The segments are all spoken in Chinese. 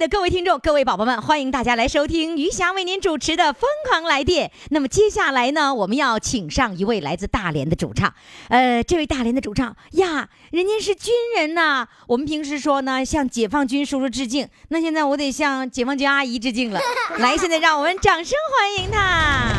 的各位听众、各位宝宝们，欢迎大家来收听余霞为您主持的《疯狂来电》。那么接下来呢，我们要请上一位来自大连的主唱。呃，这位大连的主唱呀，人家是军人呐。我们平时说呢，向解放军叔叔致敬。那现在我得向解放军阿姨致敬了。来，现在让我们掌声欢迎他。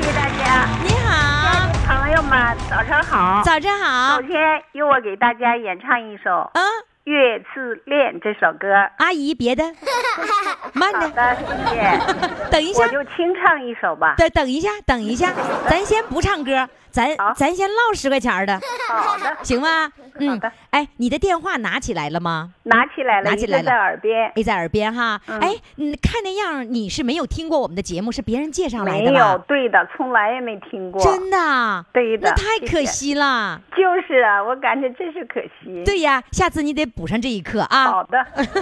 谢谢大家，你好，朋友们，早上好。早上好首。先由我给大家演唱一首《啊，月自恋》这首歌。阿姨，别的，慢点，好的，谢谢。等一下我，就清唱一首吧。等等一下，等一下，咱先不唱歌，咱咱先唠十块钱的，好的，行吗？嗯好的，哎，你的电话拿起来了吗？拿起来了，拿起来了在耳边。哎，在耳边哈。嗯哎，你，看那样你是没有听过我们的节目，是别人介绍来的没有，对的，从来也没听过。真的啊？对的那太可谢谢惜了。就是啊，我感觉真是可惜。，对呀，下次你得补上这一课啊。好的，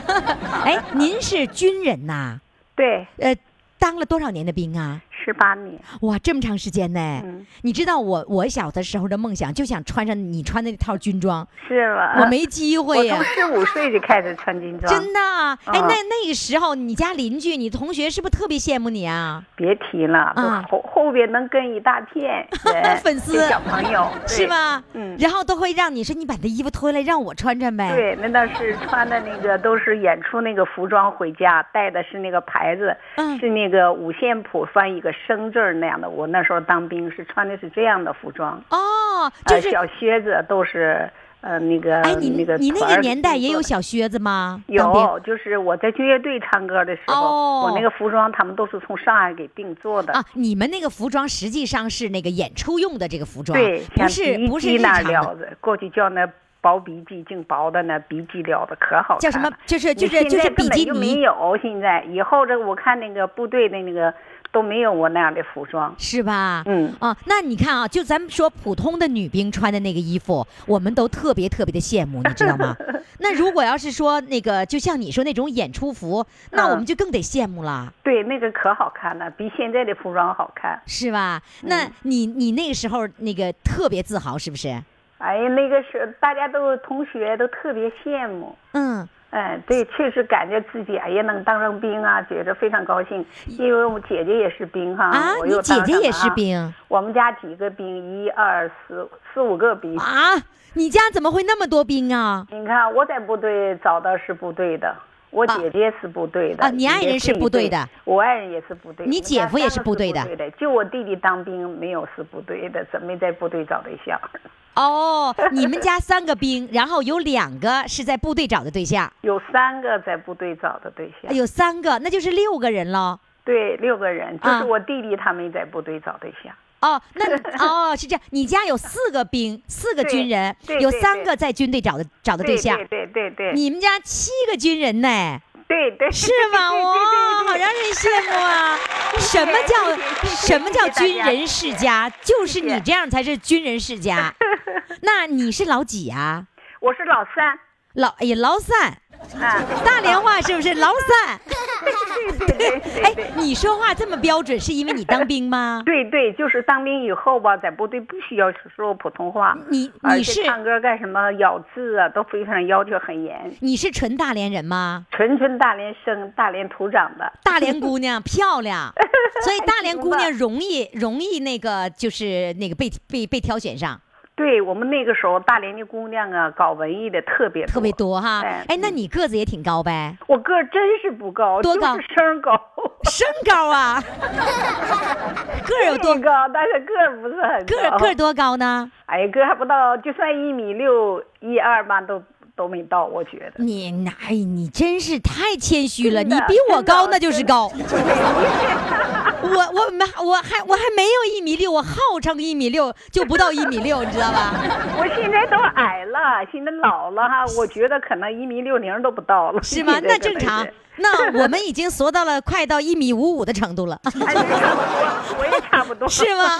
哎，您是军人呐？对，呃，当了多少年的兵啊？十八年。哇，这么长时间呢！嗯你知道我我小的时候的梦想就想穿上你穿的那套军装，是吗？我没机会呀、从十五岁就开始穿军装。真的啊，哎，啊那那个时候你家邻居、你同学是不是特别羡慕你啊？别提了，后后边能跟一大片人 粉丝小朋友 是？吗？嗯然后都会让你说你把那衣服脱下来让我穿穿呗。对，对那倒是穿的那个都是演出那个服装回家，带的是那个牌子，嗯是那个五线谱翻一个生字儿那样的。我那时候当兵是穿的是这样的服装，哦，就呃，是，小靴子都是呃那个哎，你那个你那个年代也有小靴子吗？有，就是我在军乐队唱歌的时候，哦我那个服装他们都是从上海给定做的。啊，你们那个服装实际上是那个演出用的这个服装，对，不像是不是那。料子，过去叫那薄鼻机，净薄的那鼻机料子可好看了。叫什么就是就是就是现在根本比基尼就没有，现在以后这个我看那个部队的那个都没有我那样的服装。是吧？嗯啊，那你看啊，就咱们说普通的女兵穿的那个衣服，我们都特别特别的羡慕，你知道吗？那如果要是说那个，就像你说那种演出服，那我们嗯就更得羡慕了，对，那个可好看了，比现在的服装好看。是吧？那嗯你你那个时候那个特别自豪，是不是？哎呀，那个是大家都同学都特别羡慕。嗯，嗯，对，确实感觉自己哎呀能当上兵啊，觉着非常高兴。因为我姐姐也是兵哈，啊，我又你姐姐也。是兵我们家几个兵，一二四四五个兵。啊？你家怎么会那么多兵啊？你看我在部队找的是部队的，我啊姐姐是部队的啊你爱人是部队的，我爱人也是部队，你姐夫也是部队的的，就我弟弟当兵没有是部队的，怎么没在部队找对象？哦，你们家三个兵，然后有两个是在部队找的对象，有三个在部队找的对象，有三个，那就是六个人喽。对，六个人，就啊是我弟弟他没在部队找对象。哦，那哦 是这样，你家有四个兵，四个军人，有对对对三个在军队找的找的对象，对对对对，你们家七个军人呢，对对是吗？哇，好让人羡慕啊！什么叫什么叫军人世家？就是你这样才是军人世家。那你是老几啊？我是老三老哎呀老三，啊，大连话是不是老三？对对对对哎。，你说话这么标准，是因为你当兵吗？对对，就是当兵以后吧，在部队不需要说普通话，你你是唱歌干什么咬字啊，都非常要求很严。你是纯大连人吗？纯纯大连生，大连土长的。大连姑娘漂亮，所以大连姑娘容易容易那个就是那个被被被挑选上对我们那个时候，大连的姑娘啊，搞文艺的特别特别多哈。哎哎，那你个子也挺高呗？我个儿真是不高，多高就是身高。身高啊，个 个儿有多高，但是个儿不是很个儿高个儿多高呢？哎呀，个儿还不到，就算一米六一二吧，都都没到，我觉得。你哎，你真是太谦虚了，你比我高那就是真高。我我没我还我还没有一米六，我号称一米六就不到一米六，你知道吧？我现在都矮了，现在老了哈，我觉得可能一米六零都不到了。是吗？那正常。那我们已经缩到了快到一米五五的程度了，我也差不多。是吗？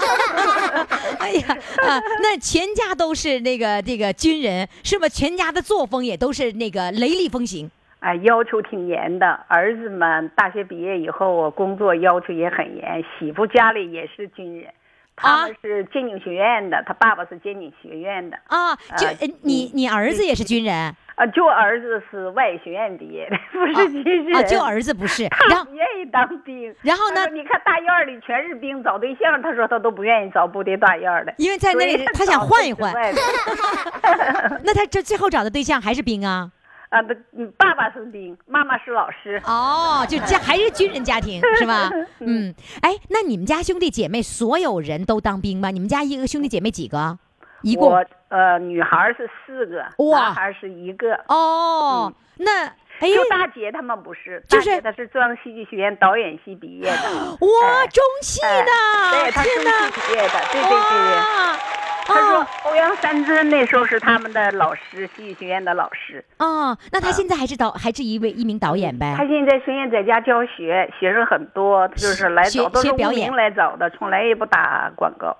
哎呀啊，那全家都是那个这个军人，是吧？全家的作风也都是那个雷厉风行。哎，要求挺严的。儿子们大学毕业以后，我工作要求也很严。媳妇家里也是军人，他们是监警学院的，他爸爸是监警学院的。啊，就你你儿子也是军人啊，就儿子是外语学院毕业的，不是军人。啊？就儿子不是，他不愿意当兵。然后呢你看大院里全是兵，找对象，他说他都不愿意找部队大院的，因为在那里他想换一换 那他这最后找的对象还是兵啊？啊，不嗯爸爸是兵，妈妈是老师。哦，就家还是军人家庭是吧？嗯，哎，那你们家兄弟姐妹所有人都当兵吗？你们家一个兄弟姐妹几个？一共我呃，女孩是四个，哇男孩是一个。哦，那哎就大姐他们不是，就是大姐她是中央戏剧学院导演系毕业的。哇，哎中戏哎的，对，她中！戏毕业的，对对对他说哦欧阳山珍那时候是他们的老师，戏剧学院的老师。哦，那他现在还是导，还是一位一名导演呗？他现在虽然在家教学，学生很多，就是来学找都是无学表演名来找的，从来也不打广告。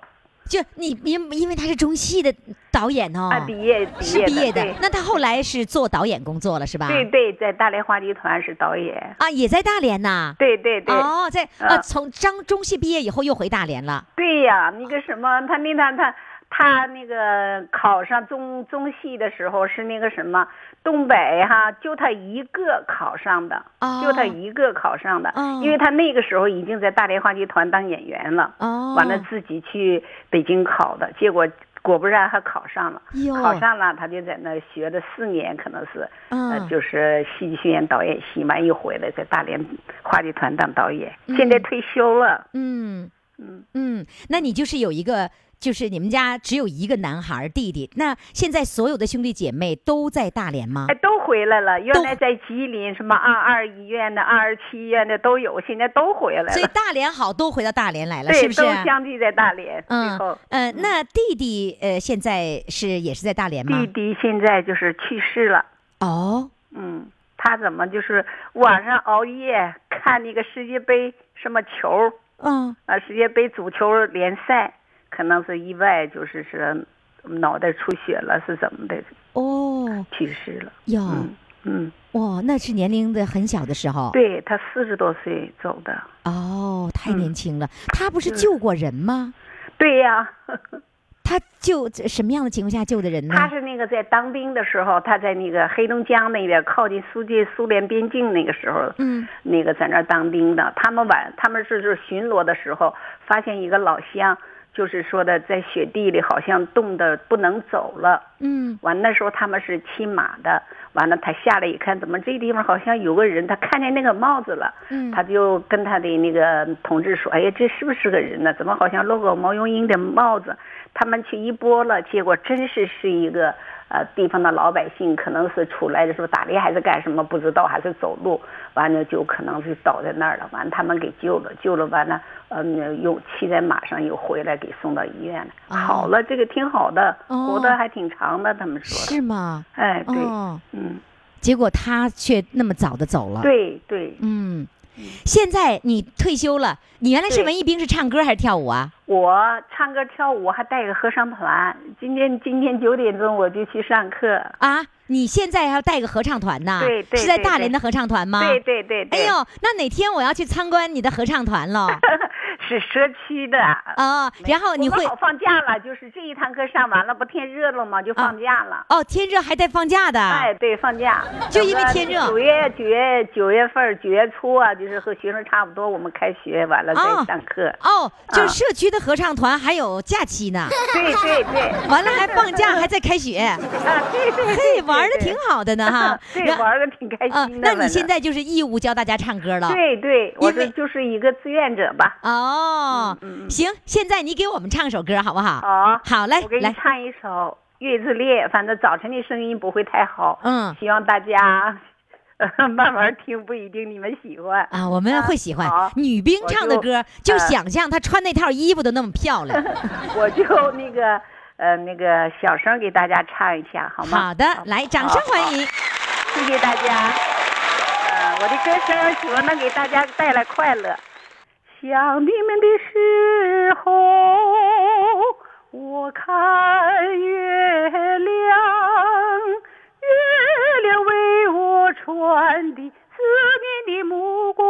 就你因因为他是中戏的导演哦，啊，毕业是毕业的。那他后来是做导演工作了是吧？对对，在大连话剧团是导演。啊，也在大连呐。对对对。哦，在呃，啊从张中戏毕业以后又回大连了。对呀，那个什么，他那他他他那个考上中中戏的时候是那个什么东北哈，就他一个考上的，哦。就他一个考上的，哦。因为他那个时候已经在大连话剧团当演员了，哦。完了自己去北京考的，结果。果不然还考上了，考上了，他就在那学了四年，可能是，呃，嗯就是戏剧学院导演系，完一回来在大连话剧团当导演，嗯。现在退休了。嗯。嗯。嗯，那你就是有一个，就是你们家只有一个男孩儿弟弟。那现在所有的兄弟姐妹都在大连吗哎，？都回来了。原来在吉林什么二二医院的、二二七医院的都有，现在都回来了所以。大连好，都回到大连来了，是不是都？相继在大连。最嗯后，呃，那弟弟呃现在是也是在大连吗弟？弟现在就是去世了。哦，嗯，他怎么就是晚上熬夜看那个世界杯什么球嗯，啊？世界杯足球联赛，可能是意外，就是是脑袋出血了，是怎么的哦，去世了。哟，嗯嗯，哇，那是年龄的很小的时候。对他四十多岁走的。哦，太嗯年轻了。他不是救过人吗？对呀。他救什么样的情况下救的人呢？他是那个在当兵的时候，他在那个黑龙江那边靠近苏界苏联边境那个时候，嗯，那个在那儿当兵的。他们晚他们是是巡逻的时候，发现一个老乡，就是说的在雪地里好像冻得不能走了。嗯完那时候他们是骑马的，完了他下来一看，怎么这地方好像有个人？他看见那个帽子了，嗯他就跟他的那个同志说：“哎呀，这是不是个人呢？怎么好像露个毛茸茸的帽子？”他们去一拨了，结果真是是一个呃地方的老百姓，可能是出来的时候打猎还是干什么不知道，还是走路，完了就可能是倒在那儿了。完了他们给救了，救了完了，嗯，又骑在马上又回来给送到医院了，哦好了，这个挺好的，哦活得还挺长的，他们说。是吗？哎，对，哦，嗯，结果他却那么早的走了。，对对，嗯，现在你退休了，你原来是文艺兵，是唱歌还是跳舞啊？我唱歌跳舞还带个合唱团，今天今天九点钟我就去上课。啊，你现在还要带个合唱团呢？对对是在大连的合唱团吗？对对对对，哎呦，那哪天我要去参观你的合唱团喽？是社区的。啊，然后你会好放假了，就是这一堂课上完了，不天热了吗？就放假了。哦，天热还带放假的。哎，对，放假。就因为天热九月九月九月份九月初啊，就是和学生差不多，我们开学完了哦再上课。哦，就社区的合唱团还有假期呢，对对对。完了还放假，还在开学，啊，对对玩的挺。好的呢哈。对，玩的挺开啊，心的。那你现在就是义务教大家唱歌了。对对，我因为这就是一个志愿者吧。哦哦，行，现在你给我们唱首歌好不好？好，好嘞我给，你来，唱一首《月之恋》，反正早晨的声音不会太好，嗯希望大家、呃、慢慢听，不一定你们喜欢。啊，我们会喜欢好女兵唱的歌，就呃想象她穿那套衣服都那么漂亮。我就那个呃那个小声给大家唱一下，好吗？好的，来，掌声欢迎。谢谢大家。呃，我的歌声希望能给大家带来快乐。想你们的时候，我看月亮，月亮为我传递思念的目光。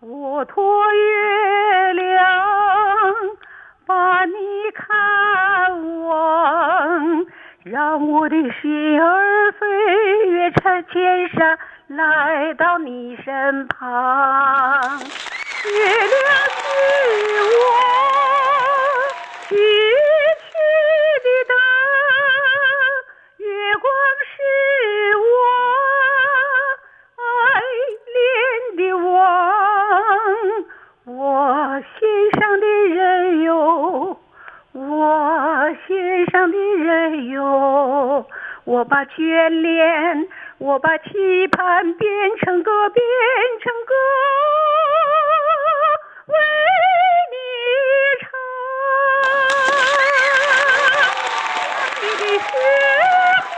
我托月亮把你看望，让我的心儿飞越成千山，来到你身旁。月亮是我举起的灯，月光是我爱恋的王。我心上的人哟，我心上的人哟，我把眷恋，我把期盼变成歌，变成歌，为你唱。想你的时候，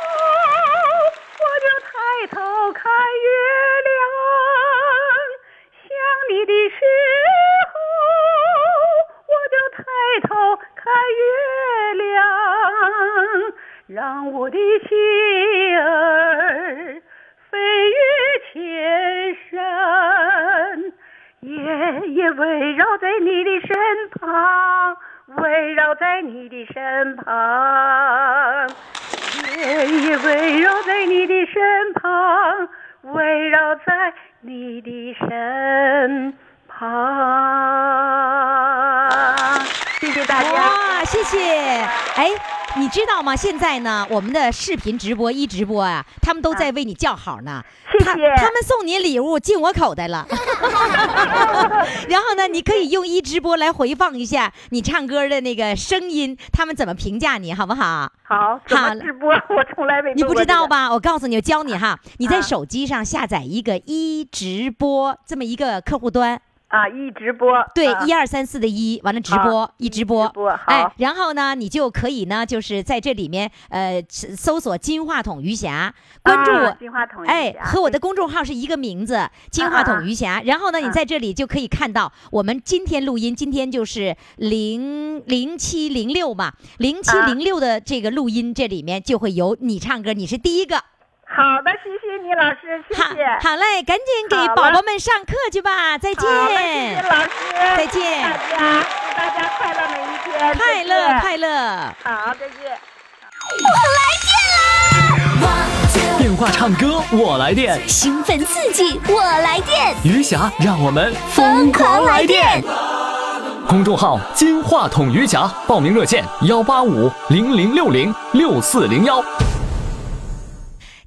我就抬头看月亮。想你的时候，我就抬头看月亮，让我的心儿你的身旁，围绕在你的身旁。夜夜围绕在你的身旁，围绕在你的身旁。谢谢大家。哇，谢谢！哎，你知道吗？现在呢，我们的视频直播一直播啊，他们都在为你叫好呢。他谢谢他们送你礼物进我口袋了。然后呢，你可以用一直播来回放一下你唱歌的那个声音，他们怎么评价你，好不好？好，怎好么直播？我从来没你不？知道吧？我告诉你，我教你哈，你在啊手机上下载一个一直播这么一个客户端，啊，一直播。对，啊一二三四的一，完了直播一直播，直播好哎，然后呢，你就可以呢，就是在这里面呃搜索“金话筒余霞”，关注我。啊金话筒哎和我的公众号是一个名字，金话筒余霞。然后呢，你啊在这里就可以看到我们今天录音，今天就是零零七零六嘛，零七啊零六的这个录音，这里面就会有你唱歌，你是第一个。好的，谢谢你老师，谢谢。好嘞，赶紧给宝宝们上课去吧，再见，谢谢，老师，再见大家，祝大家快乐每一天，快乐快乐。好，再见。我来电话唱歌我来电，兴奋刺激，我来电，余霞让我们疯狂来电！公众号“金话筒余霞”，报名热线：幺八五零零六零六四零幺。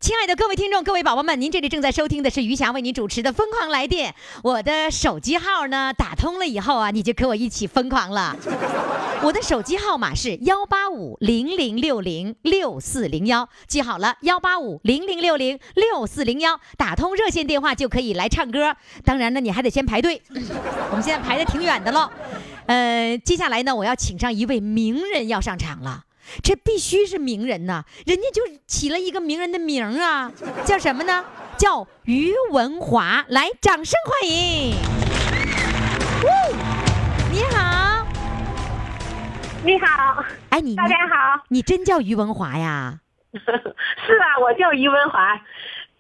亲爱的各位听众、各位宝宝们，您这里正在收听的是余霞为您主持的《疯狂来电》。我的手机号呢打通了以后啊，你就跟我一起疯狂了。我的手机号码是幺八五零零六零六四零幺，记好了，幺八五零零六零六四零幺，打通热线电话就可以来唱歌。当然呢，你还得先排队，我们现在排的挺远的喽。呃，接下来呢，我要请上一位名人要上场了。这必须是名人呐，人家就起了一个名人的名啊，叫什么呢？叫于文华。来，掌声欢迎！呜你好，你好，哎，你大家好。你真叫于文华呀？是啊，我叫于文华，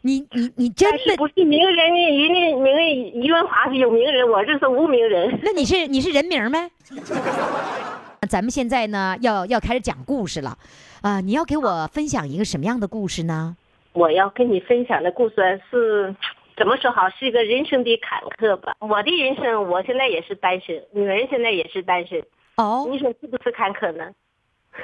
你你你真的？是不是名人呢？人家名人于文华是有名人，我这是无名人。那你是你是人名没？咱们现在呢，要要开始讲故事了，啊、你要给我分享一个什么样的故事呢？我要跟你分享的故事是，怎么说好，是一个人生的坎坷吧。我的人生，我现在也是单身，女人现在也是单身，哦你说是不是坎坷呢？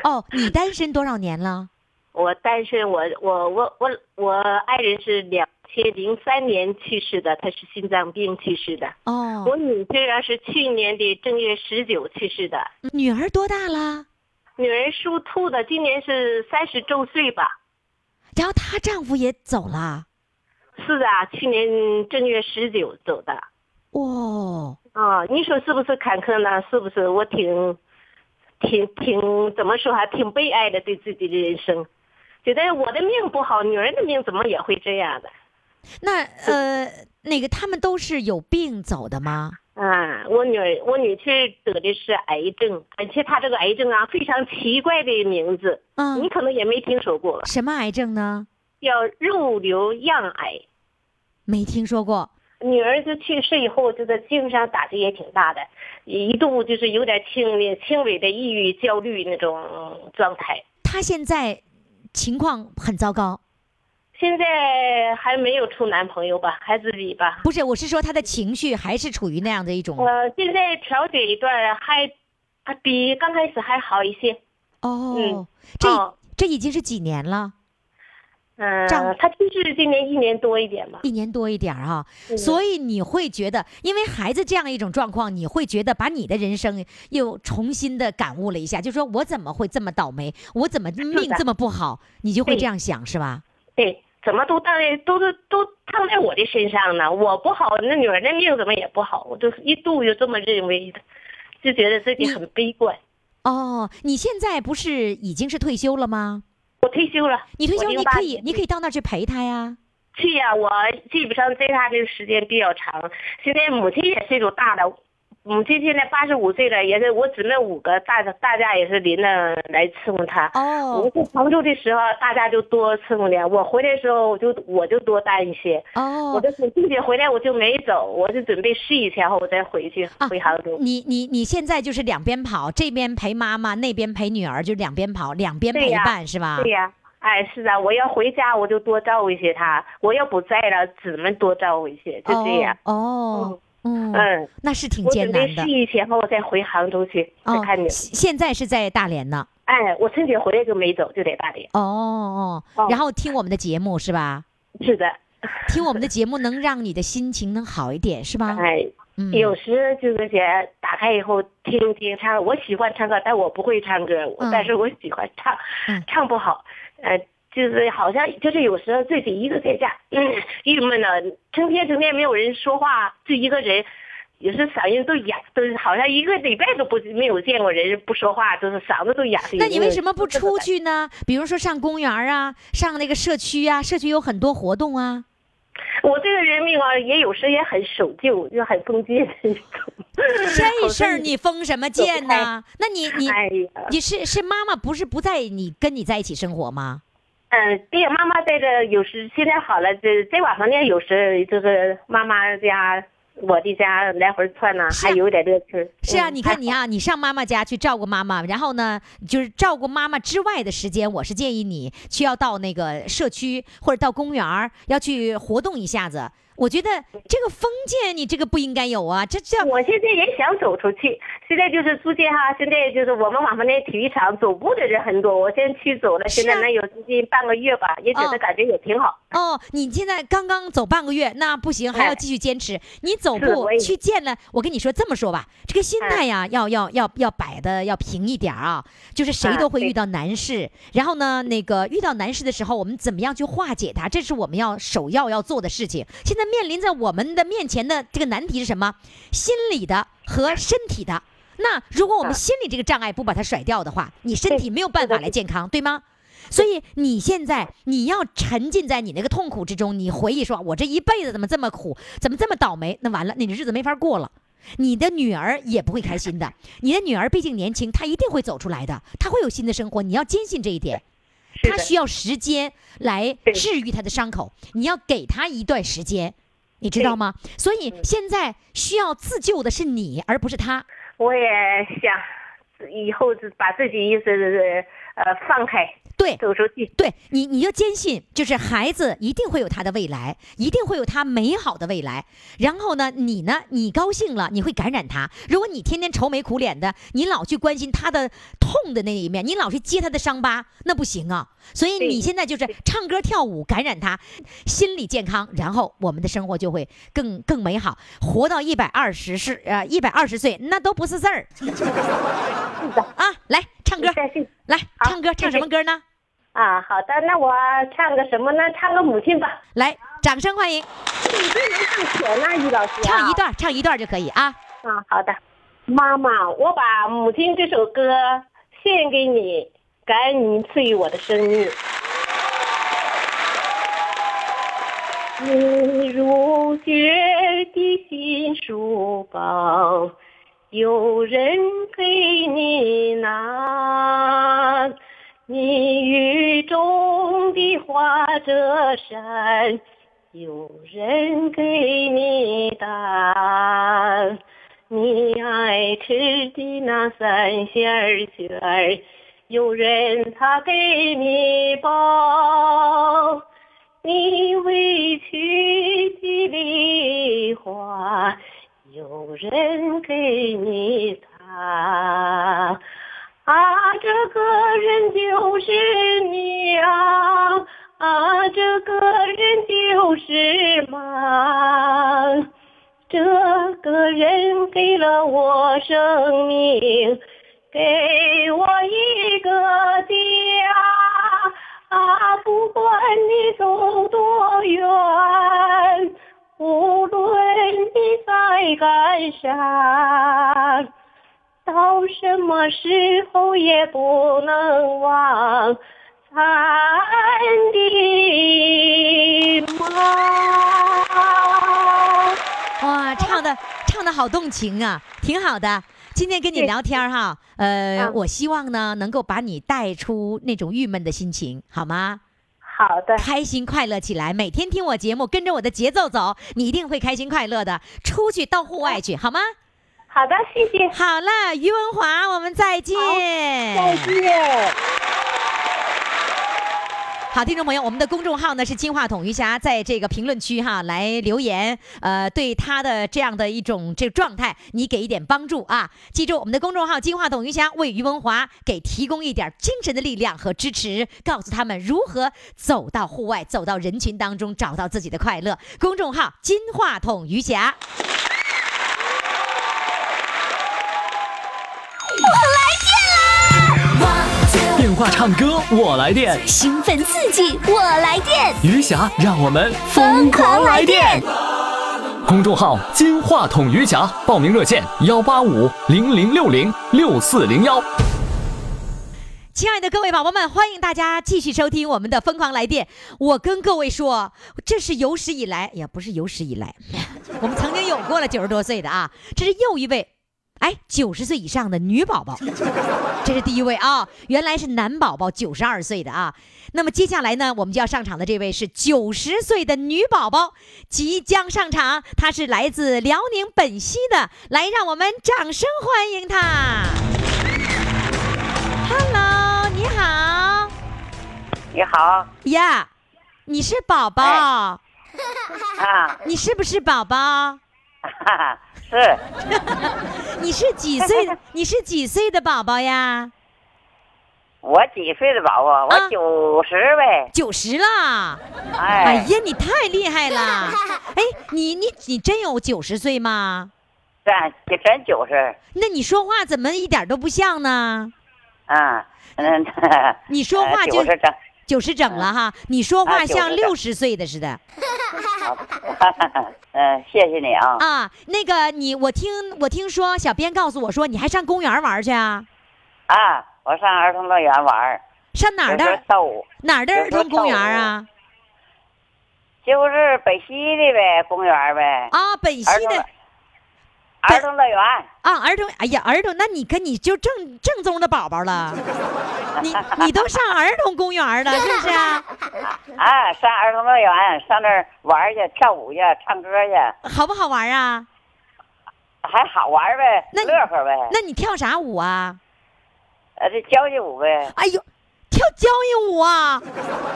哦，你单身多少年了？我单身，我我我我我爱人是两千零三年去世的，她是心脏病去世的。哦，我女婿啊是去年的正月十九去世的，女儿多大了？女儿属兔的，今年是三十周岁吧。然后她丈夫也走了。是啊，去年正月十九走的。哦，啊，你说是不是坎坷呢？是不是？我挺，挺挺怎么说还挺悲哀的，对自己的人生，觉得我的命不好，女人的命怎么也会这样的？那呃，那个他们都是有病走的吗？啊，我女儿我女婿得的是癌症，而且他这个癌症啊非常奇怪的名字，嗯你，可能也没听说过，什么癌症呢？叫肉瘤样癌。没听说过。女儿就去世以后，就在精神上打击也挺大的，一度就是有点轻微轻微的抑郁、焦虑那种状态。她现在情况很糟糕。现在还没有处男朋友吧，还自己吧。不是，我是说他的情绪还是处于那样的一种呃，现在调解一段还，还比刚开始还好一些。哦嗯，这哦这已经是几年了，嗯、丈他就是今年一年多一点吧。一年多一点儿哈。嗯所以你会觉得，因为孩子这样一种状况，你会觉得把你的人生又重新的感悟了一下，就说我怎么会这么倒霉，我怎么命这么不好，你就会这样想是吧？对，怎么都当都都都烫在我的身上呢？我不好，那女儿的命怎么也不好？我就一度就这么认为的，就觉得自己很悲观。哦，你现在不是已经是退休了吗？我退休了，你退休，你可以你可以到那儿去陪她呀。去呀、我基本上在他这个时间比较长。现在母亲也岁数大了，母亲现在八十五岁了，也是我姊妹五个，大大家也是临着来伺候她。我哦在杭州的时候，大家就多伺候点；我回来的时候，我就我就多担一些。我哦，的母亲节回来我就没走，我是准备试一下后我再回去、啊回杭州。你你你现在就是两边跑，这边陪妈妈，那边陪女儿，就两边跑，两边陪伴是吧？对呀、哎，是啊，我要回家我就多照顾一些他，我要不在了，姊妹多照顾一些，就这样。哦，哦嗯嗯，那是挺艰难的准备试。一下后我再回杭州去再哦看你。，现现在是在大连呢。哎，我春节回来就没走，就在大连。哦哦，哦然后听我们的节目是吧？是的，听我们的节目能让你的心情能好一点是吧？哎，嗯，有时就是些打开以后听听唱，我喜欢唱歌，但我不会唱歌，嗯但是我喜欢唱，嗯唱不好，呃，就是好像就是有时候自己一个在家，嗯，郁闷呢，成天成天没有人说话，就一个人。有时嗓音都哑，都是好像一个礼拜都不没有见过人不说话，就是嗓子都哑。那你为什么不出？去呢？比如说上公园啊，上那个社区啊，社区有很多活动啊。我这个人命啊，也有时也很守旧，就很封建的那种。这事儿你封什么建呢？那你你哎，你是是妈妈不是不在你跟你在一起生活吗？嗯，对，妈妈带着，有时现在好了，这在网上呢，有时就是妈妈家、我的家来回窜呢，啊还有点乐趣。是啊，嗯你看你，啊，你上妈妈家去照顾妈妈，然后呢，就是照顾妈妈之外的时间，我是建议你去要到那个社区或者到公园儿，要去活动一下子。我觉得这个封建你这个不应该有啊，这叫我现在也想走出去，现在就是租界哈，现在就是我们网上那体育场走步的人很多，我先去走了，现在能有最近半个月吧，也觉哦得感觉也挺好。哦，你现在刚刚走半个月，那不行，还要哎继续坚持。你走步去见了，我跟你说这么说吧，这个心哎态呀，要要要要摆的要平一点儿啊。就是谁都会遇到难事，然后呢，那个遇到难事的时候，我们怎么样去化解它，这是我们要首要要做的事情。现在面临在我们的面前的这个难题是什么？心理的和身体的。那如果我们啊心理这个障碍不把它甩掉的话，你身体没有办法来健康，对吗？所以你现在你要沉浸在你那个痛苦之中，你回忆说，我这一辈子怎么这么苦，怎么这么倒霉？那完了，你的日子没法过了。你的女儿也不会开心的。你的女儿毕竟年轻，她一定会走出来的，她会有新的生活。你要坚信这一点。她需要时间来治愈她的伤口，你要给她一段时间，你知道吗？所以现在需要自救的是你，而不是她。我也想以后把自己一直呃放开，对，走出去。对你，你就坚信，就是孩子一定会有他的未来，一定会有他美好的未来。然后呢，你呢，你高兴了，你会感染他。如果你天天愁眉苦脸的，你老去关心他的痛的那一面，你老去揭他的伤疤，那不行啊。所以你现在就是唱歌跳舞感染他，心理健康，然后我们的生活就会更更美好。活到一百二十是呃一百二十岁，那都不是事儿。啊，来唱歌，来唱歌，唱什么歌呢？啊，好的，那我唱个什么呢？唱个母亲吧。来，掌声欢迎。你这能唱全呢，于老师。唱一段，唱一段就可以啊。啊，好的。妈妈，我把《母亲》这首歌献给你，感恩您赐予我的生命。你如雪的新书包。有人给你拿，你雨中的花折扇，有人给你打，你爱吃的那三鲜卷儿，有人他给你包，你委屈的梨花。有人给你擦，啊，这个人就是你啊，啊，这个人就是妈，这个人给了我生命，给我一个家，啊，不管你走多远。无论你在干啥，到什么时候也不能忘咱的妈。哇，唱的唱的好动情啊，挺好的。今天跟你聊天哈，呃，我希望呢能够把你带出那种郁闷的心情，好吗？好的，开心快乐起来，每天听我节目，跟着我的节奏走，你一定会开心快乐的。出去到户外去，好吗？好的，谢谢。好了，于文华，我们再见。再见。好，听众朋友，我们的公众号呢是金话筒余霞，在这个评论区哈来留言，呃，对他的这样的一种这个状态，你给一点帮助啊！记住，我们的公众号金话筒余霞为于文华给提供一点精神的力量和支持，告诉他们如何走到户外，走到人群当中，找到自己的快乐。公众号金话筒余霞。话唱歌我来电，兴奋刺激我来电，余霞让我们疯狂来电。公众号金话筒余霞，报名热线幺八五零零六零六四零幺。亲爱的各位宝宝们，欢迎大家继续收听我们的疯狂来电。我跟各位说，这是有史以来，也不是有史以来，我们曾经有过了九十多岁的啊，这是又一位。哎，九十岁以上的女宝宝，这是第一位啊！原来是男宝宝，九十二岁的啊。那么接下来呢，我们就要上场的这位是九十岁的女宝宝，即将上场。她是来自辽宁本溪的，来，让我们掌声欢迎她。Hello，你好。你好。呀，你是宝宝。啊。你是不是宝宝？哈哈。是，你是几岁的？你是几岁的宝宝呀？我几岁的宝宝？我九十呗。九十了。哎。哎呀，你太厉害了！哎，你你你真有九十岁吗？真真九十。那你说话怎么一点都不像呢？啊，嗯。你说话就九十整。九十整了哈，你说话像六十岁的似的。嗯，谢谢你啊。啊，那个你，我听我听说，小编告诉我说，你还上公园玩去啊？啊，我上儿童乐园玩。上哪儿的？哪儿的儿童公园啊？就是北溪的呗，公园呗。啊，北溪的。儿童乐园啊，儿童，哎呀，儿童，那你跟你就正正宗的宝宝了，你你都上儿童公园了，是不是啊？啊，上儿童乐园，上那儿玩去，跳舞去，唱歌去，好不好玩啊？还好玩呗，那乐呵呗。那你跳啥舞啊？呃，这交谊舞呗。哎呦，跳交谊舞啊？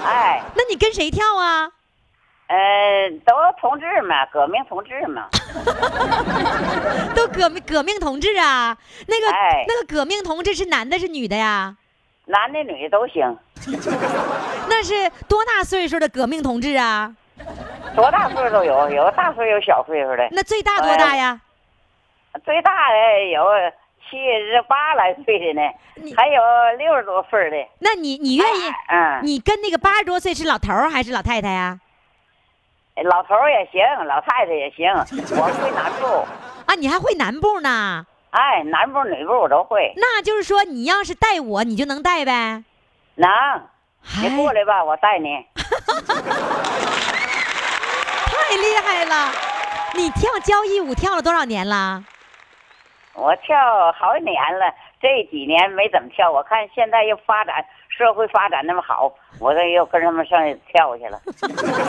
哎，那你跟谁跳啊？呃，都同志嘛，革命同志嘛。都革命革命同志啊？那个、哎那个革命同志是男的是女的呀？男的女的都行，那是多大岁数的革命同志啊？多大岁数都有，有大岁数有小岁数的，那最大多大呀？最大的有七十八来岁的呢，还有六十多岁的。那你你愿意？嗯，你跟那个八十多岁是老头儿还是老太太呀？老头儿也行，老太太也行，我会南部，啊，你还会南步呢？哎，南部女部我都会，那就是说，你要是带我，你就能带呗？能。哎你过来吧，我带你。太厉害了！你跳交谊舞跳了多少年了？我跳好几年了，这几年没怎么跳。我看现在又发展，社会发展那么好，我这又跟他们上去跳去了。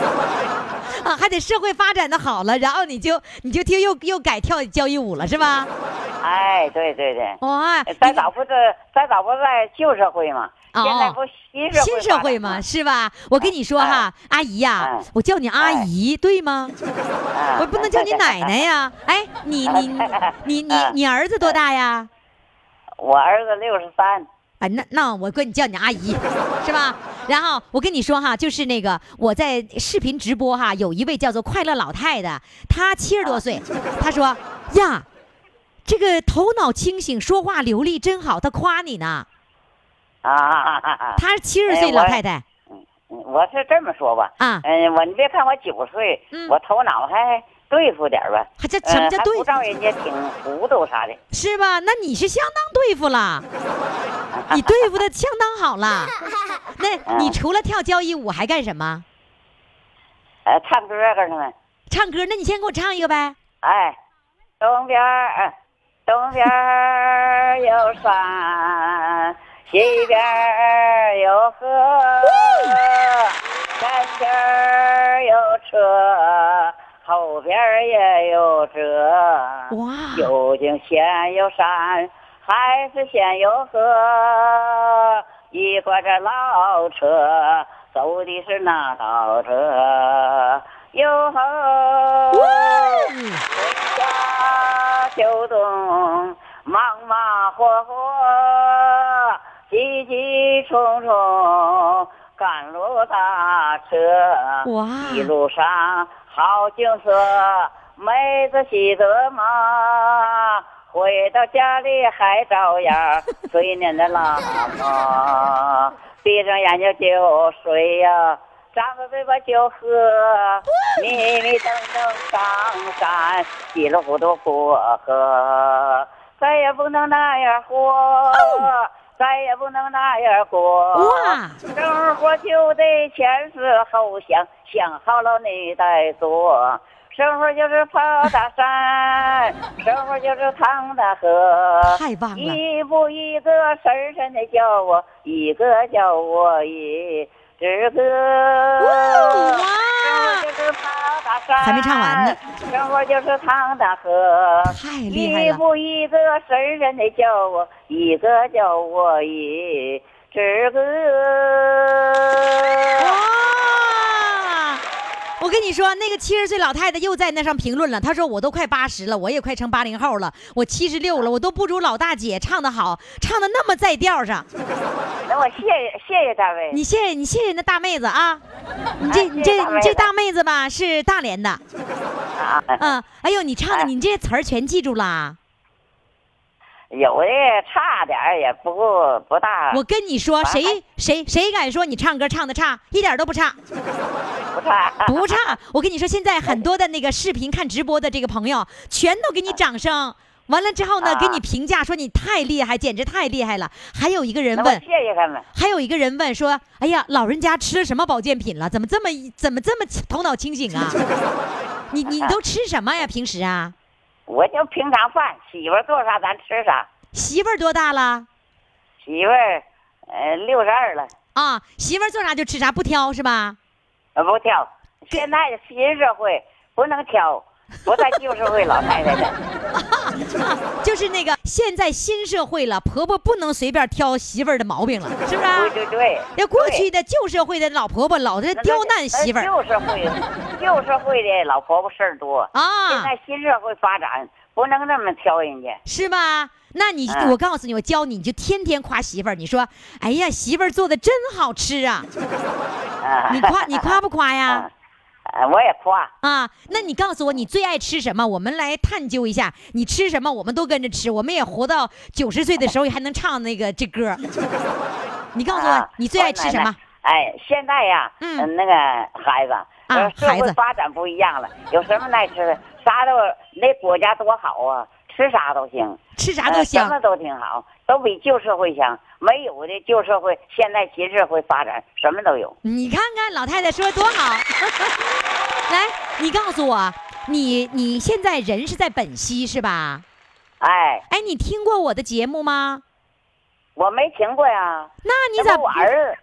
啊，还得社会发展的好了，然后你就你就听又又改跳交谊舞了是吧？哎，对对对，哇，咱早不是咱早不在旧社会嘛，哦现在不新社会新社会嘛，是吧？我跟你说哈，阿姨呀哎，我叫你阿姨，对吗？啊我不能叫你奶奶呀。哎，你你你你你儿子多大呀？我儿子六十三，哎，那那我管你叫你阿姨，是吧？然后我跟你说哈，就是那个我在视频直播哈，有一位叫做快乐老太的，她七十多岁，她说呀，这个头脑清醒，说话流利真好，她夸你呢。啊啊啊啊！她是七十岁老太太我是这么说吧，啊，嗯，我你别看我九岁，嗯我头脑还对付点儿吧，还这什么叫对付？人家挺糊涂啥的。是吧？那你是相当对付了，你对付的相当好了。那你除了跳交谊舞还干什么？呃，唱歌干什么？唱歌？那你先给我唱一个呗。哎，东边儿东边儿有山，西边儿有河，前边儿有车，后边儿也有辙。哇，究竟先有山还是先有河？一挂着老车，走的是那道辙。哟吼，春夏秋冬，忙忙活活，急急匆匆，赶路打车。哇一路上好景色，妹子喜得嘛。回到家里还照样睡 念的拉嘛，闭上眼睛就睡呀，张着嘴巴就喝，迷迷瞪瞪上山，稀里糊涂过河，再也不能那样活，再也不能那样过。哇，生活就得前思后想，想好了你再做。生活就是跑大山，生活就是趟大河。太棒了一步一个深深的叫我，一个叫我一只歌。还没唱完呢。生活就是趟大河，太厉害了一步一个深深的叫我，一个叫我一只歌。哇！我跟你说，那个七十岁老太太又在那上评论了。她说：“我都快八十了，我也快成八零后了，我七十六了，我都不如老大姐唱的好，唱的那么在调上。那我谢谢谢谢大卫。你谢谢你谢谢那大妹子啊！你这哎你这你这大妹子吧是大连的，啊，嗯，哎呦，你唱的哎你这些词儿全记住了。有的差点儿也不不大，我跟你说，谁谁谁敢说你唱歌唱的差，一点都不差。”不差，不差。我跟你说，现在很多的那个视频看直播的这个朋友，全都给你掌声。完了之后呢，啊给你评价说你太厉害，简直太厉害了。还有一个人问谢，谢他们。还有一个人问说：“哎呀，老人家吃了什么保健品了？怎么这么怎么这么头脑清醒啊？你你都吃什么呀？平时啊？我就平常饭，媳妇做啥咱吃啥。媳妇儿多大了？媳妇儿，呃，六十二了，啊，媳妇儿做啥就吃啥，不挑是吧？呃，不挑。现在的新社会不能挑，不在旧社会老太太的。就是那个现在新社会了，婆婆不能随便挑媳妇儿的毛病了，是不是啊？对对对。那过去的旧社会的老婆婆老在刁难媳妇儿旧社会，旧社会的老婆婆事儿多啊现在新社会发展，不能那么挑人家。是吧？那你，嗯我告诉你，我教你，你就天天夸媳妇儿。你说，哎呀，媳妇儿做的真好吃啊！啊你夸你夸不夸呀？啊，我也夸。啊，那你告诉我你最爱吃什么？我们来探究一下，你吃什么，我们都跟着吃。我们也活到九十岁的时候，还能唱那个这歌。你告诉我啊，你最爱吃什么？？哎，现在呀，嗯嗯，那个孩子，啊社孩子会发展不一样了，有什么爱吃的，啥都，那国家多好啊，吃啥都行，吃啥都呃香什么都挺好，都比旧社会强。没有的旧社会，现在新社会发展，什么都有。你看看老太太说多好。来，你告诉我，你你现在人是在本溪是吧？哎，哎，你听过我的节目吗？我没听过呀。那你咋我儿，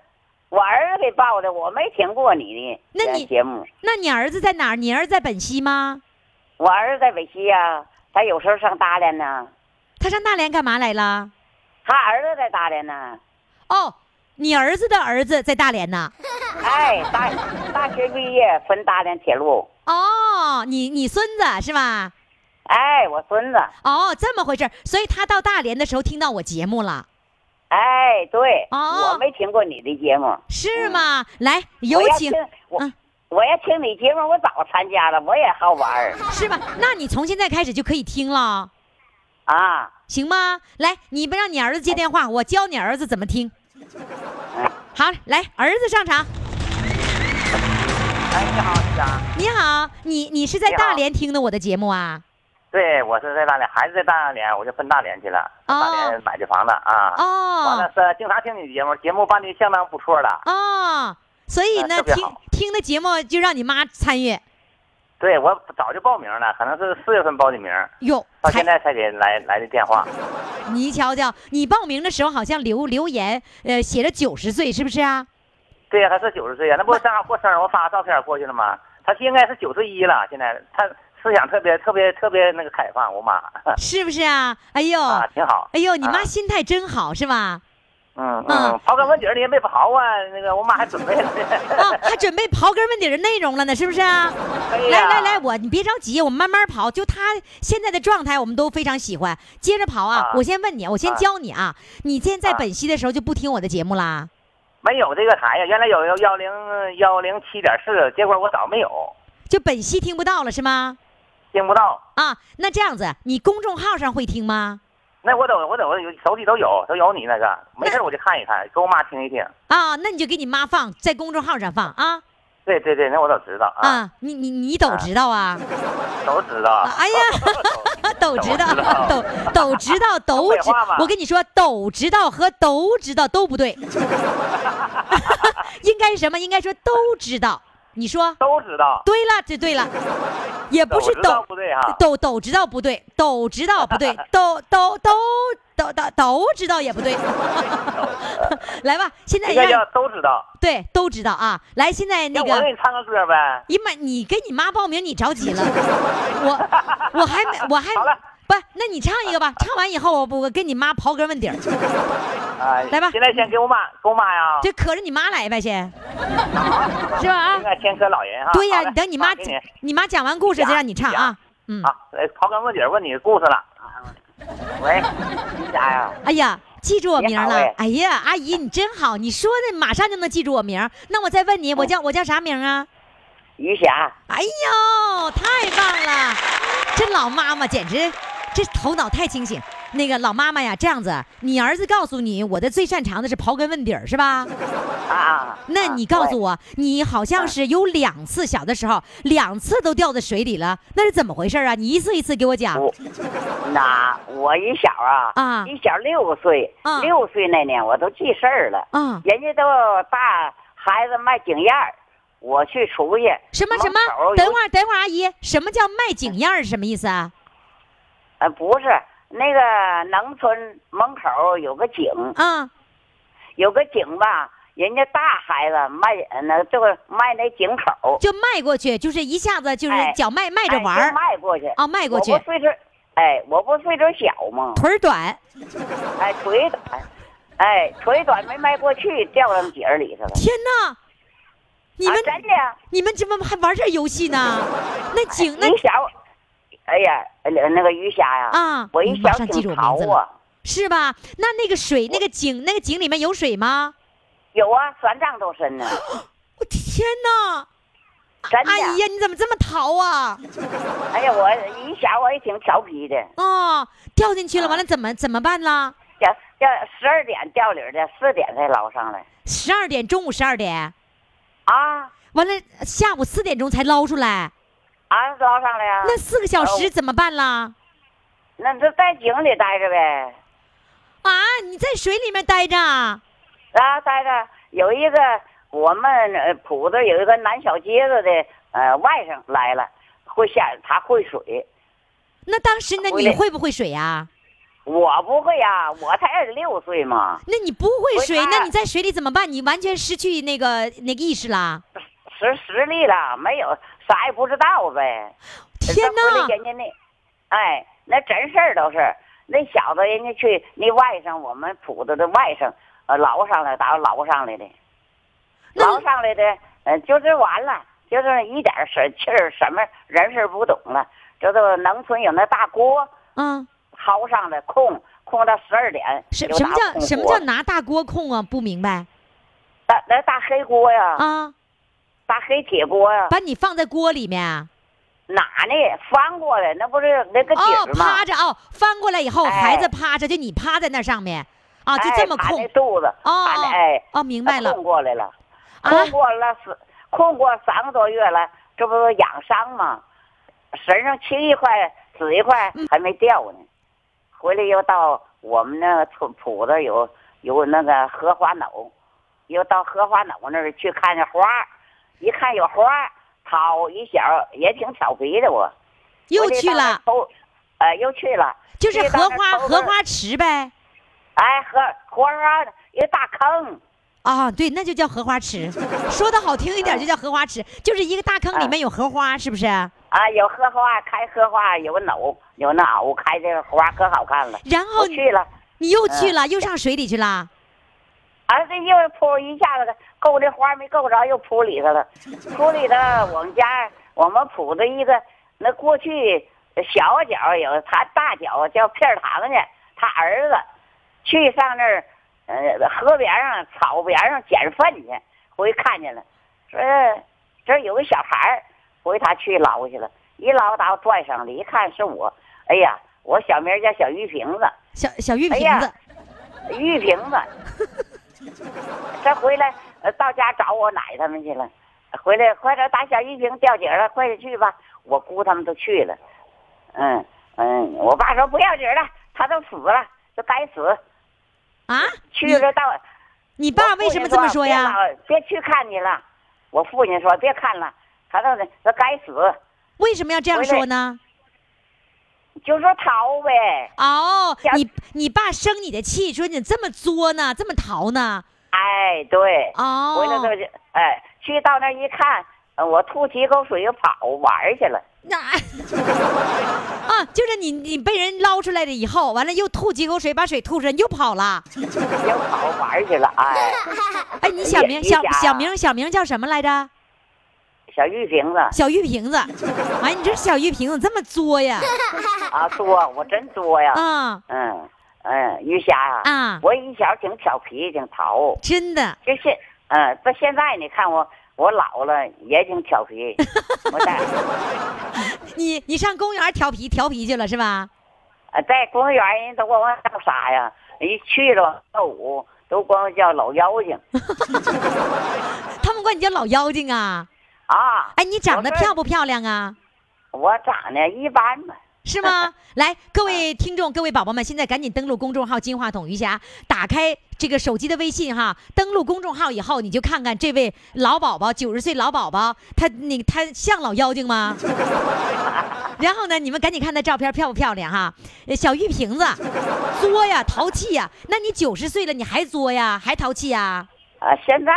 我儿子给报的，我没听过你的那你节目。那你儿子在哪儿？你儿子在本溪吗？我儿子在本溪呀，他有时候上大连呢，他上大连干嘛来了？他儿子在大连呢。哦，你儿子的儿子在大连呢。哎，大大学毕业分大连铁路。哦，你你孙子是吧？哎，我孙子。哦，这么回事儿所以他到大连的时候听到我节目了，哎，对，哦我没听过你的节目。是吗？来，有请我我要听你节目，我早参加了，我也好玩儿是吧？那你从现在开始就可以听了，啊。行吗？来，你不让你儿子接电话，我教你儿子怎么听。嗯好，来，儿子上场。哎，你好，局长。你好，你你是在大连听的我的节目啊？对，我是在大连，孩子在大连，我就奔大连去了。哦大连买的房子啊。完了哦是经常听你的节目，节目办的相当不错了。哦，所以呢，听听的节目就让你妈参与。对，我早就报名了，可能是四月份报的名，哟，到现在才给来来的电话。你瞧瞧，你报名的时候好像留留言，呃，写着九十岁，是不是啊？对呀，他是九十岁呀，那不正好过生日，我发照片过去了吗？他应该是九十一了，现在他思想特别特别特别那个开放，我妈是不是啊？哎呦，啊挺好。哎呦，你妈啊心态真好，是吧？嗯嗯嗯，刨根问底儿你也没刨啊，那个我妈还准备了呢。啊，还准备刨根问底儿的内容了呢，是不是啊？来来来，我你别着急，我们慢慢刨。就他现在的状态，我们都非常喜欢。接着刨啊！啊我先问你，我先啊教你啊。你现在在啊本溪的时候就不听我的节目啦？没有这个台呀，原来有幺零幺零七点四，结果我早没有，就本溪听不到了是吗？听不到。啊，那这样子，你公众号上会听吗？那我都我都有手机都有都有你那个，没事我就看一看，给我妈听一听。啊，那你就给你妈放在公众号上放啊对对对，那我都知道啊，啊！你你你都知道啊？都知道。哎呀，都知道，都都知道，都知。我跟你说，都知道和都知道都不对，应该是什么？应该说都知道。你说都知道，对了，这对了，也不是都都不对哈。都都知道不对，都知道不对，都都都都都都知道也不对。来吧，现在让应该叫都知道。对都知道啊。来，现在那个我给你唱个歌呗。你妈，你给你妈报名，你着急了，我我还没我还 好了不，那你唱一个吧，唱完以后我不我跟你妈刨根问底儿，啊，来吧现在先给我妈，给我妈呀。就可着你妈来呗先，是吧啊先磕老人哈。对呀，等你妈给你你妈讲完故事再让你唱啊。嗯，啊，来刨根问底儿问你故事了。喂，你家呀？哎呀。记住我名了哎，哎呀，阿姨你真好，你说的马上就能记住我名。那我再问你，我叫我叫啥名啊？余霞，哎呦，太棒了！这老妈妈简直，这头脑太清醒。那个老妈妈呀，这样子，你儿子告诉你，我的最擅长的是刨根问底儿，是吧？啊，那你告诉我，我，你好像是有两次小的时候，两次都掉在水里了，那是怎么回事啊？你一次一次给我讲。我那我一小啊，啊一小六岁，啊六岁那年我都记事儿了，啊，人家都大孩子卖井沿儿，我去出去，什么什么等会儿，等会儿，阿姨，什么叫卖井沿儿？是什么意思啊？呃，不是那个农村门口有个井，嗯有个井吧，人家大孩子卖呃那这个卖那井口，就迈过去，就是一下子就是哎脚迈迈着玩儿，迈过去。啊，迈过去我，不岁数，哎，我不岁数小吗？腿儿短，哎，腿短，哎，腿短没迈过去，掉到井里头了。天哪！你们、啊、真的？你们怎么还玩这游戏呢？那井那哎呀，呃那个鱼虾呀，啊我一想挺淘啊，是吧？那那个水，那个井，那个井里面有水吗？有啊，三丈多深呢，我天哪！真的。哎呀，你怎么这么淘啊？哎呀，我一小我也挺调皮的，哦，掉进去了，啊完了怎么怎么办啦？掉掉十二点掉里儿的，四点才捞上来十二点，中午十二点，啊完了下午四点钟才捞出来，啊，捞上来呀。那四个小时哦怎么办啦？那就在井里待着呗，啊，你在水里面待着啊？啊，待着有一个我们呃铺子有一个南小街子的呃外甥来了，会下他会水，那当时那，你会不会水呀？我不会呀、我才二十六岁嘛，那你不会水，那你在水里怎么办？你完全失去那个那个意识啦！实实力了，没有啥也不知道呗。天哪！人家那，哎，那真事儿都是那小子，人家去那外甥，我们铺子的外甥，呃，捞上来，打捞上来的，捞上来的，呃，就是完了，就是一点事气儿，什么人事儿不懂了。这都农村有那大锅，嗯，薅上来空空到十二点，什什么叫什么叫拿大锅空啊？不明白那那大黑锅呀，啊？大黑铁锅呀，把你放在锅里面啊？哪呢？翻过来，那不是那个底哦，儿吗？趴着哦，翻过来以后，哎孩子趴着，就你趴在那上面啊，就这么哎、他那。肚子，哦他那哎，哦，明白了空过来了，啊控过了是空过三个多月了，这不是养伤吗？身上青一块紫一块嗯还没掉呢，回来又到我们那个村铺子有有那个荷花脑，又到荷花脑那儿去看那花儿，一看有花儿，掏一小也挺调皮的我，又去了，偷，呃，又去了，就是荷花荷花池呗。哎，荷荷花一个大坑。啊，对，那就叫荷花池。说的好听一点，就叫荷花池，就是一个大坑里面有荷花，是不是？啊，有荷花开荷花，有个藕，有那藕开这个花可好看了。然后去了，你又嗯去了，又上水里去了。啊，这又扑一下子够这花没够着，又扑里头了。扑里头，我们家我们铺的一个，那过去小脚有他大脚叫片儿堂去，他儿子去上那儿，呃，河边上草边上捡粪去，回看见了，说这有个小孩儿，回他去捞去了，一捞到拽上了，一看是我，哎呀，我小名叫小玉瓶子。小小玉瓶子，玉瓶子，这回来呃到家找我奶他们去了，回来快点打小玉瓶掉井了，快点去吧。我姑他们都去了，嗯嗯，我爸说不要紧了，他都死了，就该死。啊？去了到，你爸为什么这么说呀？别别去看你了，我父亲说别看了，他都他该死，为什么要这样说呢？就说逃呗。哦，你你爸生你的气，说你这么作呢，这么淘呢？哎，对。哦，回来就去，哎，去到那一看，呃我吐几口水又跑玩去了。那啊，就是你你被人捞出来了以后，完了又吐几口水，把水吐出来，你又跑了。又跑玩去了，哎，哎，你小名小小名小名叫什么来着？小玉瓶子小玉瓶子。哎，你这小玉瓶子这么作呀？啊，作，我真作呀，啊嗯嗯，鱼虾啊，啊，我以前挺调皮，挺淘，真的。就现，嗯，到现在你看我，我老了也挺调皮，我在你你上公园调皮调皮去了是吧？啊在公园人都管我叫啥呀？一去了跳舞都管我叫老妖精 他们管你叫老妖精啊？啊，哎，你长得漂不漂亮啊？我长得一般吧。是吗？来，各位听众，各位宝宝们，现在赶紧登录公众号“金话筒余霞”，打开这个手机的微信哈，登录公众号以后，你就看看这位老宝宝，九十岁老宝宝，他那他像老妖精吗？然后呢，你们赶紧看他照片漂不漂亮哈？呃小玉瓶子，作呀，淘气呀。那你九十岁了，你还作呀，还淘气呀？啊，现在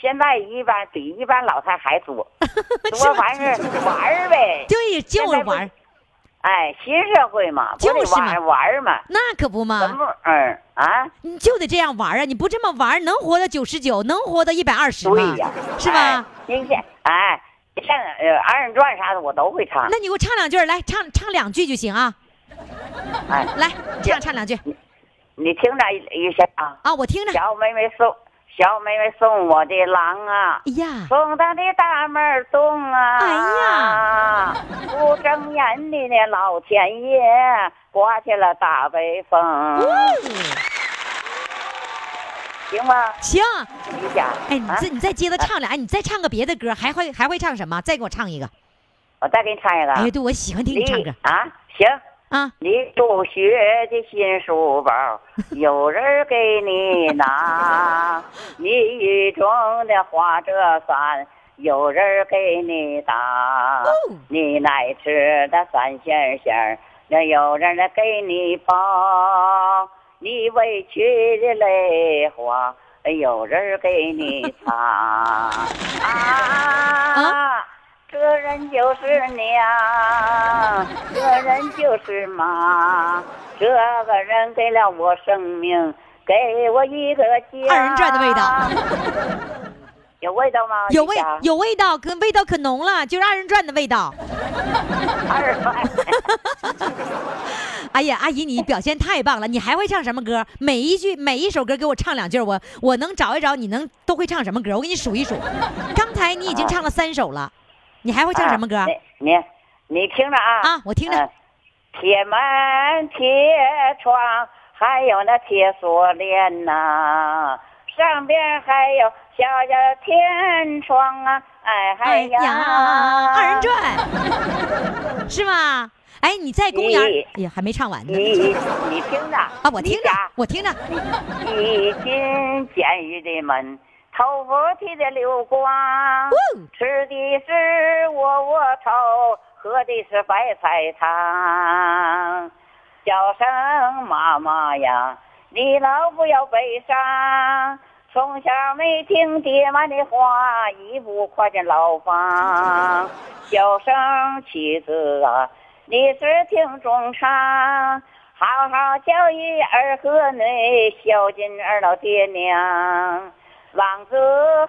现在一般比一般老太还多，多完事儿玩儿呗。对，就是玩儿，哎，新社会嘛，就是嘛玩儿嘛？那可不怎嘛，么嗯啊？你就得这样玩儿啊！你不这么玩儿，能活到九十九，能活到一百二十吗？对呀，是吧？哎？今天哎，像呃二人转啥的我都会唱。那你给我唱两句，来唱唱两句就行啊！哎，来唱唱两句你听着一下啊。啊，我听着。小妹妹送小妹妹送我的郎啊，哎呀，送到的大门洞啊。哎呀，不睁眼的那老天爷刮起了大北风，行吗？行。哎，你啊再你再接着唱俩，哎，你再唱个别的歌，还会还会唱什么？再给我唱一个。我再给你唱一个。哎，对，我喜欢听你唱歌啊，行。啊。你入学的新书包，有人给你拿；你雨中的花折伞，有人给你打；你爱吃的三鲜馅有人来给你包；你委屈的泪花，有人给你擦。啊这人就是娘，这人就是妈，这个人给了我生命，给我一个家。二人转的味道，有味道吗？有味有味道，可味道可浓了，就是二人转的味道。二人转。哎呀，阿姨，你表现太棒了！你还会唱什么歌？每一句每一首歌给我唱两句，我我能找一找你能都会唱什么歌？我给你数一数。刚才你已经唱了三首了，你还会唱什么歌？啊你你你听着啊！啊，我听着。呃铁门、铁窗，还有那铁锁链呐、上边还有小小的天窗啊！哎嗨呀，二人转 是吗？哎，你在公园你，哎呀，还没唱完呢。你你听着啊，我听着我听着。你进监狱的门，头发剃的溜光，吃的是窝窝头，喝的是白菜汤。叫声妈妈呀，你老不要悲伤。从小没听爹妈的话，一步跨进牢房。叫声妻子啊，你是听中唱。好好教育儿和女，孝敬二老爹娘。浪子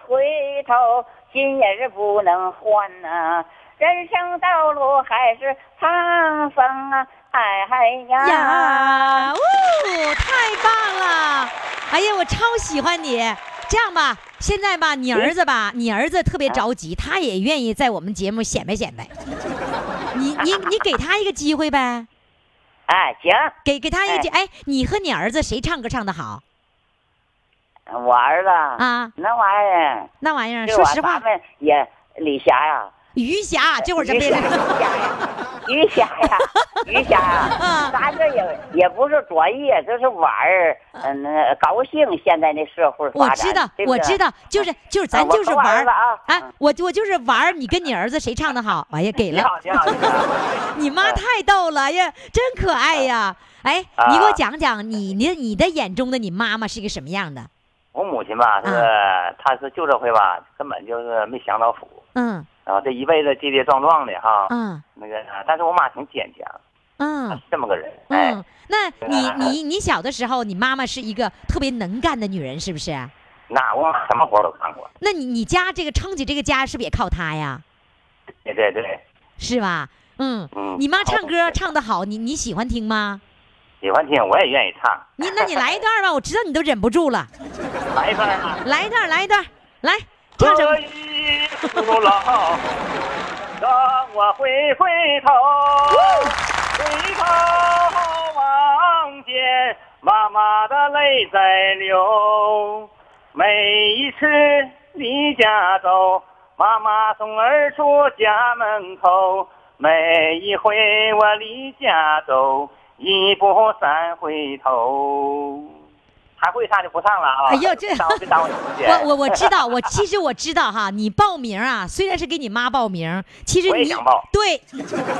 回头，心也是不能换呐、人生道路还是沧桑啊！哎嗨呀！呀，哦，太棒了！哎呀，我超喜欢你。这样吧，现在吧，你儿子吧，你儿子特别着急，他也愿意在我们节目显摆显摆。你你你给他一个机会呗，哎，行，给给他一个机。哎，你和你儿子谁唱歌唱的好我儿子啊？那玩意儿，那玩意儿，说实话咱，们也李霞呀，余霞这会儿这边余霞呀，余霞呀，余霞呀，咱这也也不是专业，就是玩儿，嗯，那高兴。现在那社会我知道，我知道，就是就是咱就是玩儿啊哎，我我就是玩儿，你跟你儿子谁唱的好？哎呀，给了。你妈太逗了哎呀，真可爱呀！哎，你给我讲讲你你你的眼中的你妈妈是一个什么样的？我母亲吧，是啊她是旧社会吧，根本就是没享到福，嗯。然后这一辈子跌跌撞撞的哈，嗯。那个，但是我妈挺坚强，嗯是这么个人，哎，嗯，那你你你小的时候，你妈妈是一个特别能干的女人，是不是？那我妈什么活都干过，那你你家这个撑起这个家，是不是也靠她呀？对对对，是吧？嗯，嗯。你妈唱歌唱得好，你你喜欢听吗？喜欢听，我也愿意唱，你那你来一段吧，我知道你都忍不住了，来一段啊。来一段，来一段，来唱什么让我回回头，回头望见妈妈的泪在流。每一次离家走，妈妈送儿出家门口。每一回我离家走，一步三回头。还会唱就不唱了啊！哎呦这。我我我知道，我其实我知道哈，你报名啊，虽然是给你妈报名，其实我也你想报对，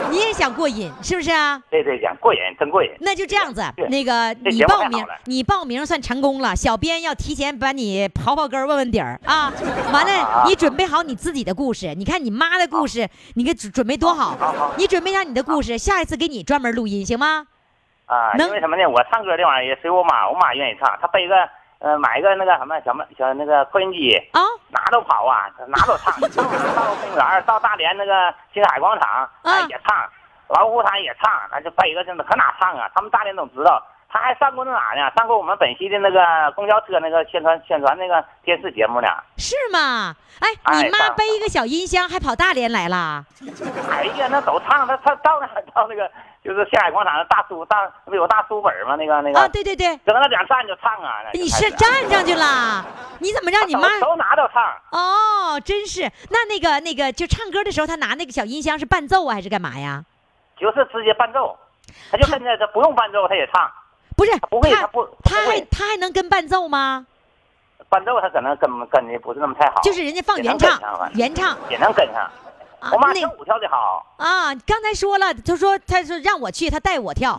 你也想过瘾，是不是啊？对对想过瘾，真过瘾。那就这样子，那个你报名你报名算成功了。小编要提前把你刨刨根问问底儿啊，完了啊你准备好你自己的故事。你看你妈的故事，你给准准备多好你准备一下你的故事，下一次给你专门录音行吗？啊，因为什么呢？我唱歌这玩意儿也随我妈，我妈愿意唱，她背个呃买一个那个什么小么小那个扩音机，啊，哪都跑啊，哪都唱，到公园儿，到大连那个星海广场，哎啊也唱，老虎滩也唱，那就背个真的可哪唱啊？他们大连都知道。他还上过那哪呢？上过我们本溪的那个公交车那个宣传宣传那个电视节目呢。是吗？哎，哎你妈背一个小音箱还跑大连来了？哎呀，那都唱，他他到那到那个就是星海广场的大书大不有大书本吗？那个那个啊，对对对，搁那两站就唱啊。你是站上去了？你怎么让你妈？都都哪都唱。哦，真是。那那个那个，就唱歌的时候，他拿那个小音箱是伴奏啊，还是干嘛呀？就是直接伴奏，他就跟着他不用伴奏他也唱，不是，不会他他不他还他还能跟伴奏吗？伴奏他可能跟跟的不是那么太好，就是人家放原唱原唱也能跟上。啊我妈那跳舞跳的好，啊，刚才说了，他说他说让我去，他带我跳，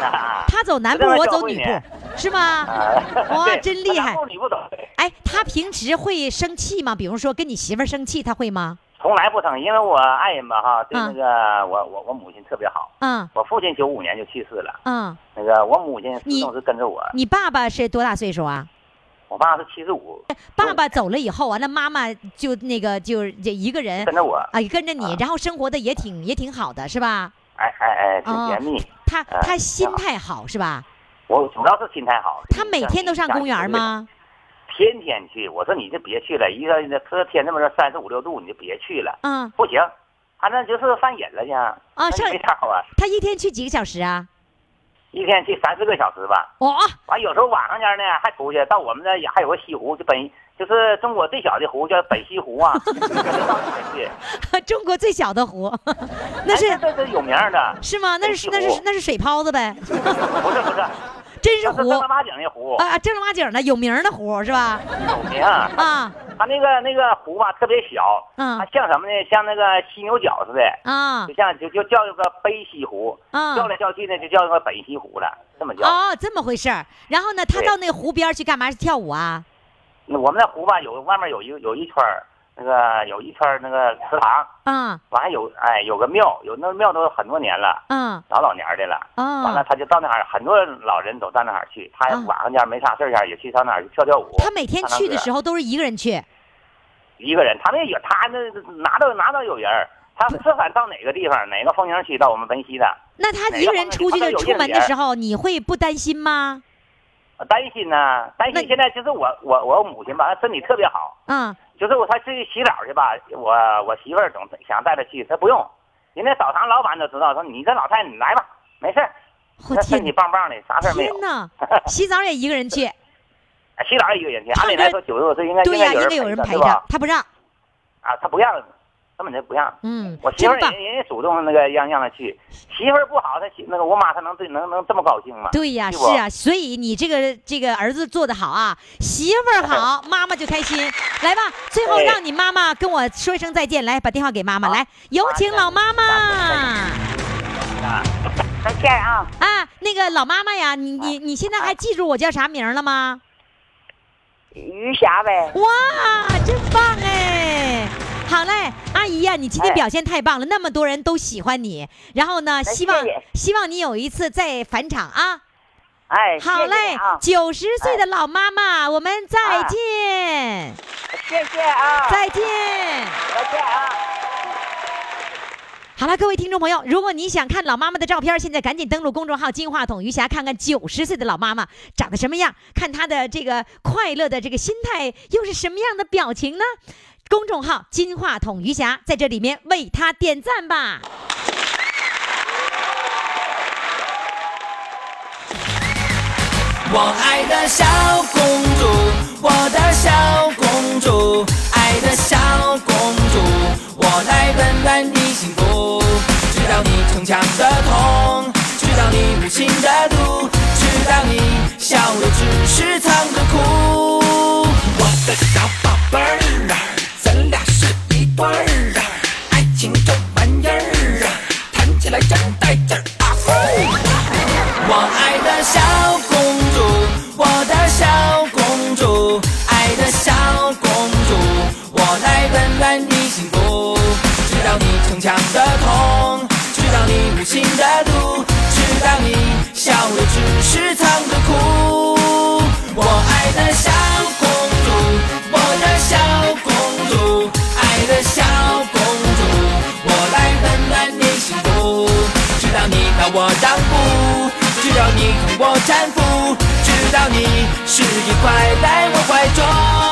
啊 他走男步，我走女教会你部，是吗？啊哇真厉害哎，他平时会生气吗？比如说跟你媳妇生气，他会吗？从来不疼，因为我爱人吧哈，对嗯那个我我我母亲特别好，嗯我父亲九五年就去世了，嗯，那个我母亲始你终是跟着我，你爸爸是多大岁数啊？我爸是七十五，爸爸走了以后啊，那妈妈就那个就这一个人跟着我，啊，跟着你啊，然后生活的也挺也挺好的，是吧？哎哎哎，挺哦甜蜜。他啊他心态好是吧？我主要是心态好。他每天都上公园？吗？天天去。我说你就别去了，一个这天这么热，三十五六度，你就别去了。嗯，不行，他那就是犯瘾了去。啊那上没招啊，他一天去几个小时啊？一天去三四个小时吧。哇、完有时候晚上间呢还出去，到我们那也还有个西湖，就本就是中国最小的湖叫本西湖啊。中国最小的湖，那哎是、这这是有名的，是吗？那是那是那是水泡子呗，不是不是，真是湖正儿八经的湖，啊，正儿八经的有名的湖是吧？有名。啊啊它那个那个湖吧特别小，嗯它像什么呢？像那个犀牛角似的。啊就像就就叫一个北西湖，啊叫来叫去呢就叫一个北西湖了，这么叫。哦，这么回事儿。然后呢，他到那个湖边去干嘛？去跳舞啊？那我们那湖吧有外面有一有一圈儿那个有一圈那个祠堂，嗯完还有哎有个庙，有那庙都很多年了，嗯老老年的了。嗯完了啊！他就到那儿，很多老人都到那儿去，他啊晚上家没啥事儿间也去上那儿去跳跳舞。他每天去的时候候都是一个人去。一个人，他那有他那哪都哪都有人儿，他不管到哪个地方哪个风景区到我们本溪的，那他一个人出去的出门的时候，你会不担心吗？担心呐、担那心。现在就是我我我母亲吧，她身体特别好，嗯，就是我他去洗澡去吧，我我媳妇儿总想带他去，他不用，人家澡堂老板都知道，说你这老太太你来吧，没事儿，身体棒棒的，啥事儿没有天。哪！洗澡也一个人去，洗澡也一个人去，按理来说九十多岁应该对呀，应该有人陪着他不让。啊，他不让，根本就不让。嗯我，媳妇真棒儿人。人家主动那个让让她去，媳妇儿不好，她媳那个我妈她能对能能这么高兴吗？对呀，是啊，所以你这个这个儿子做的好啊，媳妇儿好，妈妈就开心。来吧，最后哎让你妈妈跟我说一声再见，来把电话给妈妈，来，有请老妈妈。啊，再见啊！啊，那个老妈妈呀，你你你现在还记住我叫啥名了吗？余霞呗，哇，真棒哎！好嘞，阿姨呀、你今天哎表现太棒了，那么多人都喜欢你。然后呢，希望希望你有一次再返场啊。哎，好嘞啊，，九十岁的老妈妈，我们再啊见，谢谢啊，再见。再见啊。好了，各位听众朋友，如果你想看老妈妈的照片，现在赶紧登录公众号“金话筒余霞”，看看九十岁的老妈妈长得什么样，看她的这个快乐的这个心态又是什么样的表情呢？公众号“金话筒余霞”在这里面为他点赞吧。我爱的小公主，我的小公主，爱的小公主，我来温暖你幸福。知道你逞强的痛，知道你无情的毒，知道你笑的只是藏着哭。我的度，知道你笑的只是藏着哭。我爱的小公主，我的小公主，爱的小公主，我来温暖你幸福。知道你把我让步，知道你同我搀扶，知道你是一块在我怀中。